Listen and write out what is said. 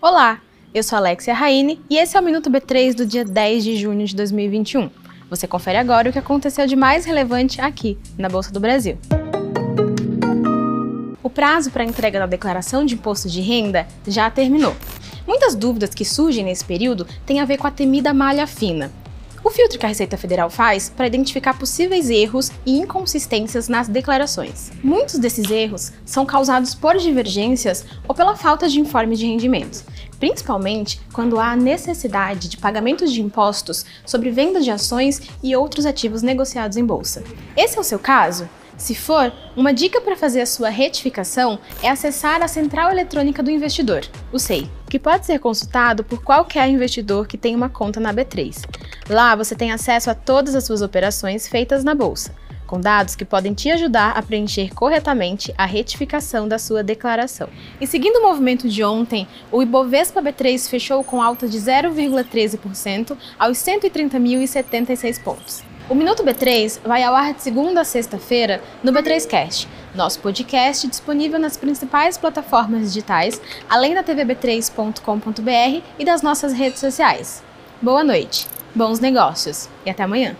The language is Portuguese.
Olá, eu sou Alexia Raine e esse é o Minuto B3 do dia 10 de junho de 2021. Você confere agora o que aconteceu de mais relevante aqui, na Bolsa do Brasil. O prazo para a entrega da declaração de imposto de renda já terminou. Muitas dúvidas que surgem nesse período têm a ver com a temida malha fina, o filtro que a Receita Federal faz para identificar possíveis erros e inconsistências nas declarações. Muitos desses erros são causados por divergências ou pela falta de informe de rendimentos, principalmente quando há necessidade de pagamentos de impostos sobre venda de ações e outros ativos negociados em bolsa. Esse é o seu caso? Se for, uma dica para fazer a sua retificação é acessar a Central Eletrônica do Investidor, o SEI, que pode ser consultado por qualquer investidor que tenha uma conta na B3. Lá você tem acesso a todas as suas operações feitas na bolsa, com dados que podem te ajudar a preencher corretamente a retificação da sua declaração. E seguindo o movimento de ontem, o Ibovespa B3 fechou com alta de 0,13% aos 130.076 pontos. O Minuto B3 vai ao ar de segunda a sexta-feira no B3Cast, nosso podcast disponível nas principais plataformas digitais, além da tvb3.com.br e das nossas redes sociais. Boa noite, bons negócios e até amanhã!